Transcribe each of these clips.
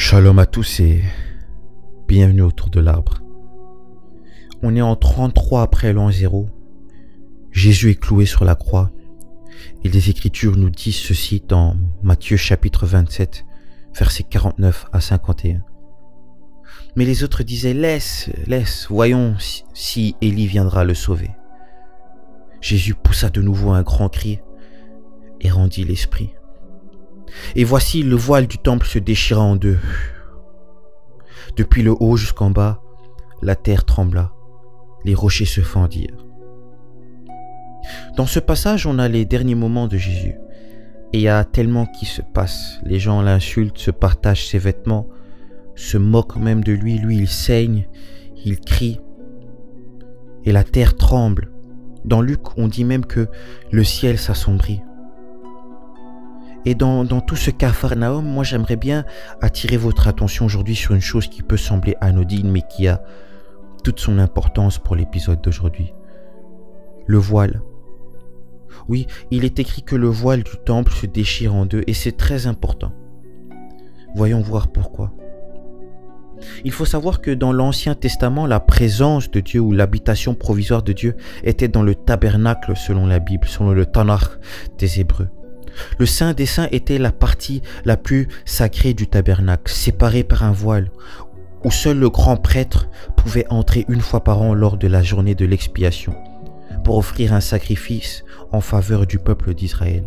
Shalom à tous et bienvenue autour de l'arbre. On est en 33 après l'an 0. Jésus est cloué sur la croix et les Écritures nous disent ceci dans Matthieu chapitre 27, versets 49 à 51. Mais les autres disaient, laisse, laisse, voyons si Élie viendra le sauver. Jésus poussa de nouveau un grand cri et rendit l'esprit. Et voici le voile du temple se déchira en deux. Depuis le haut jusqu'en bas, la terre trembla, les rochers se fendirent. Dans ce passage, on a les derniers moments de Jésus. Et il y a tellement qui se passe. Les gens l'insultent, se partagent ses vêtements, se moquent même de lui. Lui, il saigne, il crie. Et la terre tremble. Dans Luc, on dit même que le ciel s'assombrit. Et dans, tout ce Capharnaüm, moi j'aimerais bien attirer votre attention aujourd'hui sur une chose qui peut sembler anodine, mais qui a toute son importance pour l'épisode d'aujourd'hui. Le voile. Oui, il est écrit que le voile du temple se déchire en deux, et c'est très important. Voyons voir pourquoi. Il faut savoir que dans l'Ancien Testament, la présence de Dieu ou l'habitation provisoire de Dieu était dans le tabernacle selon la Bible, selon le Tanakh des Hébreux. Le Saint des Saints était la partie la plus sacrée du tabernacle, séparée par un voile, où seul le grand prêtre pouvait entrer une fois par an lors de la journée de l'expiation, pour offrir un sacrifice en faveur du peuple d'Israël.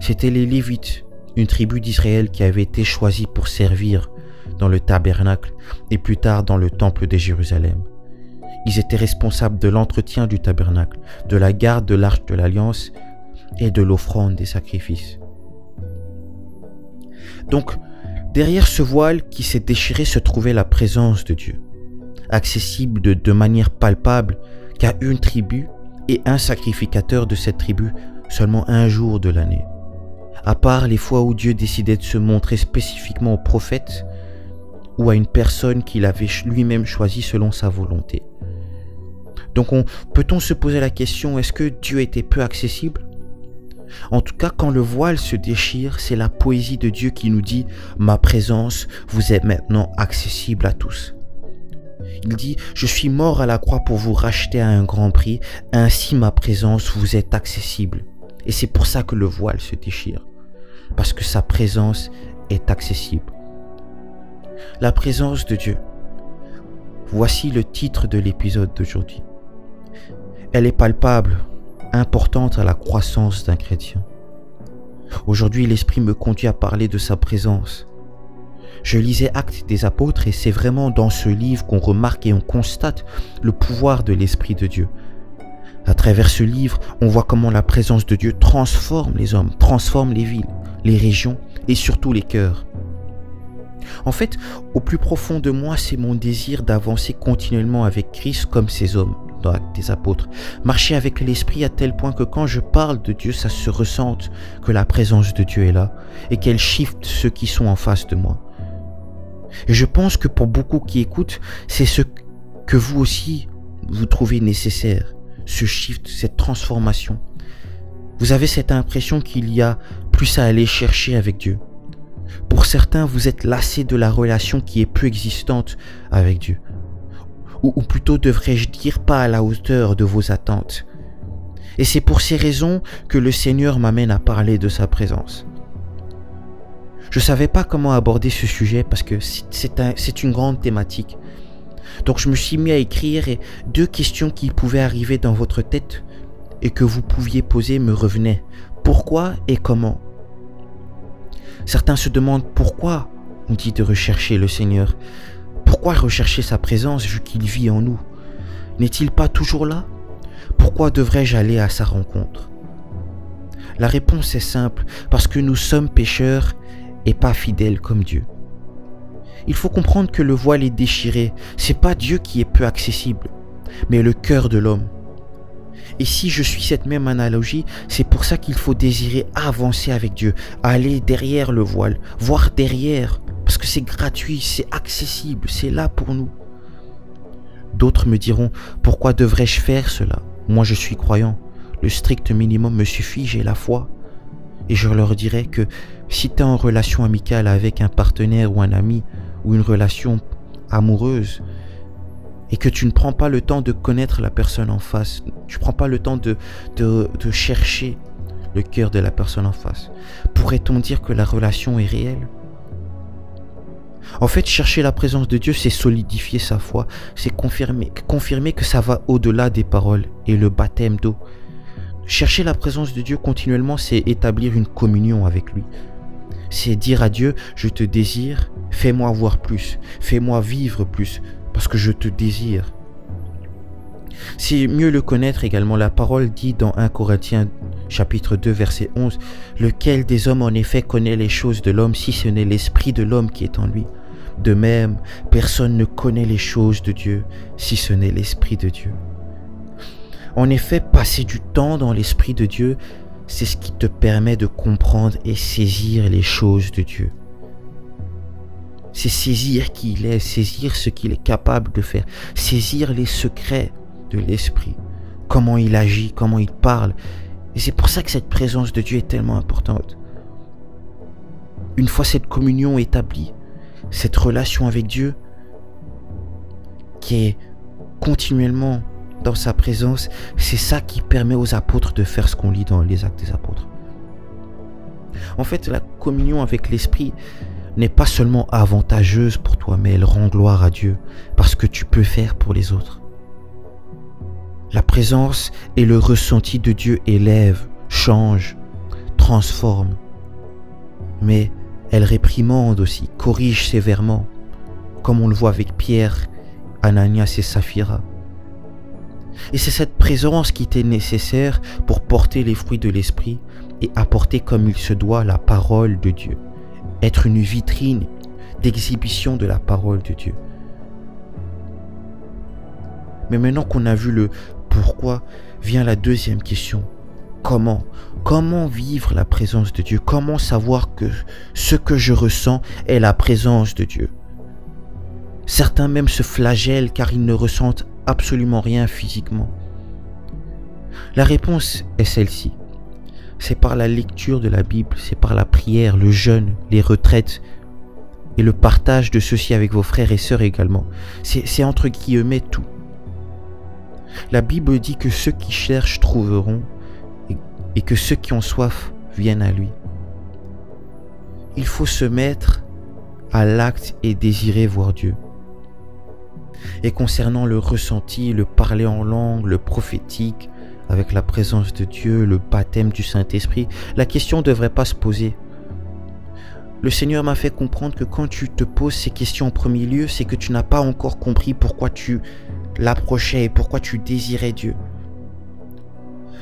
C'étaient les Lévites, une tribu d'Israël qui avait été choisie pour servir dans le tabernacle et plus tard dans le temple de Jérusalem. Ils étaient responsables de l'entretien du tabernacle, de la garde de l'arche de l'alliance et de l'offrande des sacrifices. Donc, derrière ce voile qui s'est déchiré se trouvait la présence de Dieu, accessible de, manière palpable qu'à une tribu et un sacrificateur de cette tribu seulement un jour de l'année. À part les fois où Dieu décidait de se montrer spécifiquement au prophète ou à une personne qu'il avait lui-même choisi selon sa volonté. Donc peut-on se poser la question, est-ce que Dieu était peu accessible? En tout cas, quand le voile se déchire, c'est la poésie de Dieu qui nous dit ⁇ Ma présence vous est maintenant accessible à tous ⁇ Il dit ⁇ Je suis mort à la croix pour vous racheter à un grand prix, ainsi ma présence vous est accessible. Et c'est pour ça que le voile se déchire, parce que sa présence est accessible. La présence de Dieu. Voici le titre de l'épisode d'aujourd'hui. Elle est palpable, importante à la croissance d'un chrétien. Aujourd'hui, l'Esprit me conduit à parler de sa présence. Je lisais Actes des apôtres et c'est vraiment dans ce livre qu'on remarque et on constate le pouvoir de l'Esprit de Dieu. À travers ce livre, on voit comment la présence de Dieu transforme les hommes, transforme les villes, les régions et surtout les cœurs. En fait, au plus profond de moi, c'est mon désir d'avancer continuellement avec Christ comme ces hommes dans des apôtres. Marcher avec l'esprit à tel point que quand je parle de Dieu, ça se ressente que la présence de Dieu est là et qu'elle shift ceux qui sont en face de moi. Et je pense que pour beaucoup qui écoutent, c'est ce que vous aussi vous trouvez nécessaire, ce shift, cette transformation. Vous avez cette impression qu'il y a plus à aller chercher avec Dieu. Pour certains, vous êtes lassé de la relation qui est peu existante avec Dieu ou, plutôt devrais-je dire pas à la hauteur de vos attentes. Et c'est pour ces raisons que le Seigneur m'amène à parler de sa présence. Je ne savais pas comment aborder ce sujet parce que c'est une grande thématique. Donc je me suis mis à écrire et deux questions qui pouvaient arriver dans votre tête et que vous pouviez poser me revenaient. Pourquoi et comment? Certains se demandent pourquoi on dit de rechercher le Seigneur. Pourquoi rechercher sa présence vu qu'il vit en nous N'est-il pas toujours là Pourquoi devrais-je aller à sa rencontre La réponse est simple, parce que nous sommes pécheurs et pas fidèles comme Dieu. Il faut comprendre que le voile est déchiré, c'est pas Dieu qui est peu accessible, mais le cœur de l'homme. Et si je suis cette même analogie, c'est pour ça qu'il faut désirer avancer avec Dieu, aller derrière le voile, voir derrière c'est gratuit, c'est accessible, c'est là pour nous. D'autres me diront, pourquoi devrais-je faire cela? Moi je suis croyant. Le strict minimum me suffit, j'ai la foi. Et je leur dirais que si tu es en relation amicale avec un partenaire ou un ami, ou une relation amoureuse, et que tu ne prends pas le temps de connaître la personne en face, tu ne prends pas le temps de, de, de chercher le cœur de la personne en face, pourrait-on dire que la relation est réelle? En fait, chercher la présence de Dieu, c'est solidifier sa foi, c'est confirmer, confirmer que ça va au-delà des paroles et le baptême d'eau. Chercher la présence de Dieu continuellement, c'est établir une communion avec lui. C'est dire à Dieu, je te désire, fais-moi voir plus, fais-moi vivre plus, parce que je te désire. C'est mieux le connaître également. La parole dit dans 1 Corinthiens chapitre 2 verset 11, lequel des hommes en effet connaît les choses de l'homme si ce n'est l'esprit de l'homme qui est en lui? De même, personne ne connaît les choses de Dieu si ce n'est l'Esprit de Dieu. En effet, passer du temps dans l'Esprit de Dieu, c'est ce qui te permet de comprendre et saisir les choses de Dieu. C'est saisir qui il est, saisir ce qu'il est capable de faire, saisir les secrets de l'Esprit, comment il agit, comment il parle. Et c'est pour ça que cette présence de Dieu est tellement importante. Une fois cette communion établie, cette relation avec Dieu qui est continuellement dans sa présence, c'est ça qui permet aux apôtres de faire ce qu'on lit dans les actes des apôtres. En fait, la communion avec l'Esprit n'est pas seulement avantageuse pour toi, mais elle rend gloire à Dieu parce que tu peux faire pour les autres. La présence et le ressenti de Dieu élèvent, changent, transforment. Mais elle réprimande aussi, corrige sévèrement, comme on le voit avec Pierre, Ananias et Saphira. Et c'est cette présence qui était nécessaire pour porter les fruits de l'Esprit et apporter comme il se doit la parole de Dieu, être une vitrine d'exhibition de la parole de Dieu. Mais maintenant qu'on a vu le pourquoi, vient la deuxième question. Comment Comment vivre la présence de Dieu? Comment savoir que ce que je ressens est la présence de Dieu? Certains même se flagellent car ils ne ressentent absolument rien physiquement. La réponse est celle-ci. C'est par la lecture de la Bible, c'est par la prière, le jeûne, les retraites et le partage de ceci avec vos frères et sœurs également. C'est entre guillemets tout. La Bible dit que ceux qui cherchent trouveront et que ceux qui ont soif viennent à lui. Il faut se mettre à l'acte et désirer voir Dieu. Et concernant le ressenti, le parler en langue, le prophétique, avec la présence de Dieu, le baptême du Saint-Esprit, la question ne devrait pas se poser. Le Seigneur m'a fait comprendre que quand tu te poses ces questions en premier lieu, c'est que tu n'as pas encore compris pourquoi tu l'approchais et pourquoi tu désirais Dieu.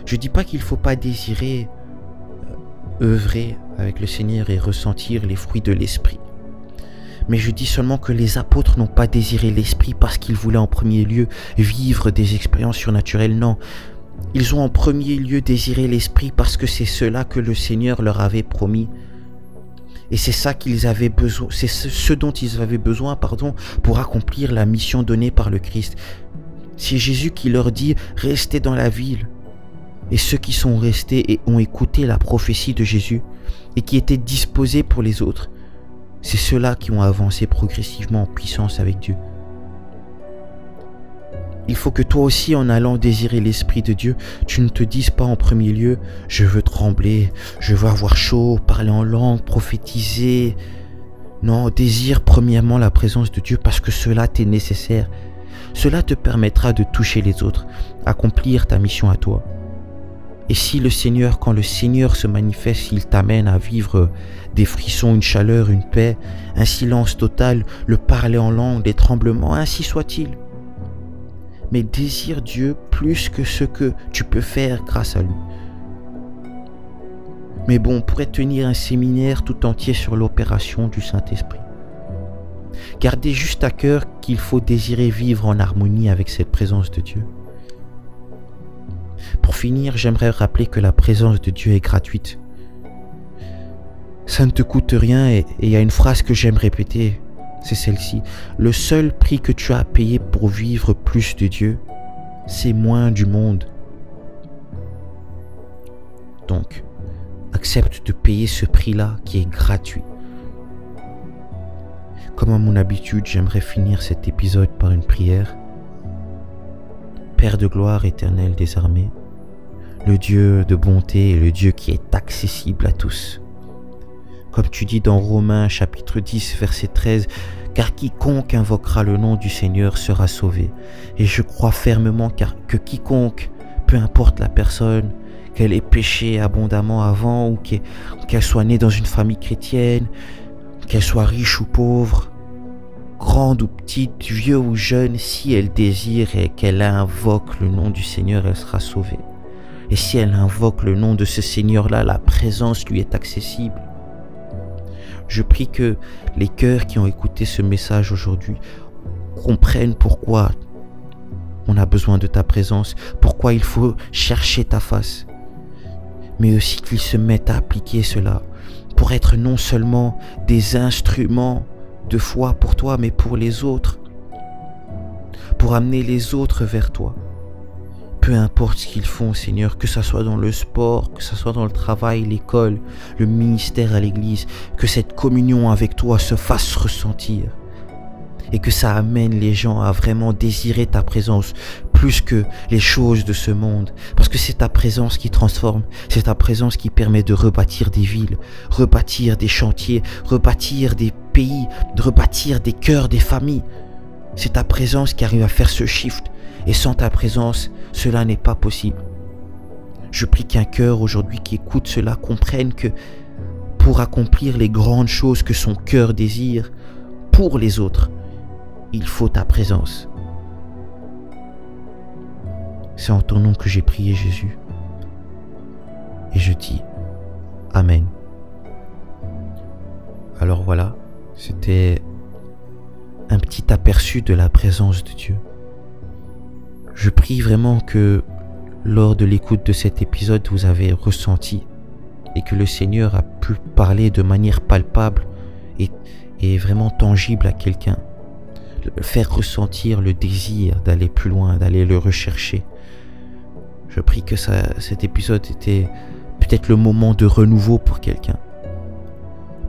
Je ne dis pas qu'il ne faut pas désirer euh, œuvrer avec le Seigneur et ressentir les fruits de l'Esprit. Mais je dis seulement que les apôtres n'ont pas désiré l'Esprit parce qu'ils voulaient en premier lieu vivre des expériences surnaturelles. Non, ils ont en premier lieu désiré l'Esprit parce que c'est cela que le Seigneur leur avait promis. Et c'est ça qu'ils avaient besoin, c'est ce dont ils avaient besoin, pardon, pour accomplir la mission donnée par le Christ. C'est Jésus qui leur dit, restez dans la ville, et ceux qui sont restés et ont écouté la prophétie de Jésus et qui étaient disposés pour les autres, c'est ceux-là qui ont avancé progressivement en puissance avec Dieu. Il faut que toi aussi, en allant désirer l'Esprit de Dieu, tu ne te dises pas en premier lieu, je veux trembler, je veux avoir chaud, parler en langue, prophétiser. Non, désire premièrement la présence de Dieu parce que cela t'est nécessaire. Cela te permettra de toucher les autres, accomplir ta mission à toi. Et si le Seigneur, quand le Seigneur se manifeste, il t'amène à vivre des frissons, une chaleur, une paix, un silence total, le parler en langue, des tremblements, ainsi soit-il. Mais désire Dieu plus que ce que tu peux faire grâce à lui. Mais bon, on pourrait tenir un séminaire tout entier sur l'opération du Saint-Esprit. Gardez juste à cœur qu'il faut désirer vivre en harmonie avec cette présence de Dieu. Pour finir, j'aimerais rappeler que la présence de Dieu est gratuite. Ça ne te coûte rien et il y a une phrase que j'aime répéter, c'est celle-ci. Le seul prix que tu as à payer pour vivre plus de Dieu, c'est moins du monde. Donc, accepte de payer ce prix-là qui est gratuit. Comme à mon habitude, j'aimerais finir cet épisode par une prière. Père de gloire éternel des armées, le Dieu de bonté et le Dieu qui est accessible à tous. Comme tu dis dans Romains chapitre 10 verset 13, car quiconque invoquera le nom du Seigneur sera sauvé. Et je crois fermement que quiconque, peu importe la personne, qu'elle ait péché abondamment avant ou qu'elle soit née dans une famille chrétienne, qu'elle soit riche ou pauvre, grande ou petite, vieux ou jeune, si elle désire et qu'elle invoque le nom du Seigneur, elle sera sauvée. Et si elle invoque le nom de ce Seigneur-là, la présence lui est accessible. Je prie que les cœurs qui ont écouté ce message aujourd'hui comprennent pourquoi on a besoin de ta présence, pourquoi il faut chercher ta face, mais aussi qu'ils se mettent à appliquer cela pour être non seulement des instruments de foi pour toi, mais pour les autres, pour amener les autres vers toi. Peu importe ce qu'ils font, Seigneur, que ce soit dans le sport, que ce soit dans le travail, l'école, le ministère à l'église, que cette communion avec toi se fasse ressentir et que ça amène les gens à vraiment désirer ta présence plus que les choses de ce monde. Parce que c'est ta présence qui transforme, c'est ta présence qui permet de rebâtir des villes, rebâtir des chantiers, rebâtir des pays, rebâtir des cœurs, des familles. C'est ta présence qui arrive à faire ce shift. Et sans ta présence, cela n'est pas possible. Je prie qu'un cœur aujourd'hui qui écoute cela comprenne que pour accomplir les grandes choses que son cœur désire pour les autres, il faut ta présence. C'est en ton nom que j'ai prié Jésus. Et je dis Amen. Alors voilà, c'était un petit aperçu de la présence de Dieu. Je prie vraiment que lors de l'écoute de cet épisode, vous avez ressenti et que le Seigneur a pu parler de manière palpable et, vraiment tangible à quelqu'un. Faire ressentir le désir d'aller plus loin, d'aller le rechercher. Je prie que cet épisode était peut-être le moment de renouveau pour quelqu'un.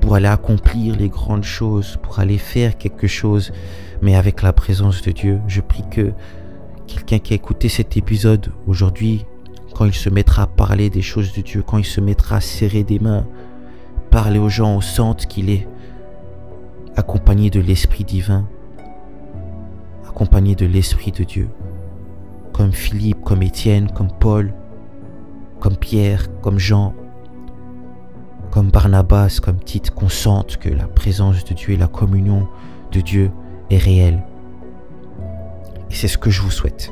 Pour aller accomplir les grandes choses, pour aller faire quelque chose, mais avec la présence de Dieu. Je prie que quelqu'un qui a écouté cet épisode aujourd'hui, quand il se mettra à parler des choses de Dieu, quand il se mettra à serrer des mains, parler aux gens, on sente qu'il est accompagné de l'Esprit divin, accompagné de l'Esprit de Dieu, comme Philippe, comme Étienne, comme Paul, comme Pierre, comme Jean, comme Barnabas, comme Tite, qu'on sente que la présence de Dieu et la communion de Dieu est réelle. Et c'est ce que je vous souhaite.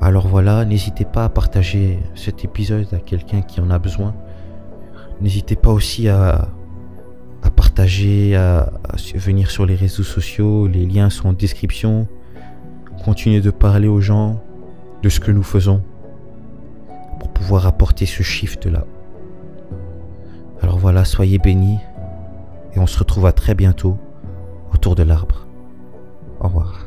Alors voilà, n'hésitez pas à partager cet épisode à quelqu'un qui en a besoin. N'hésitez pas aussi à, partager, à, venir sur les réseaux sociaux. Les liens sont en description. Continuez de parler aux gens de ce que nous faisons pour pouvoir apporter ce shift-là. Alors voilà, soyez bénis et on se retrouve à très bientôt autour de l'arbre. Au revoir.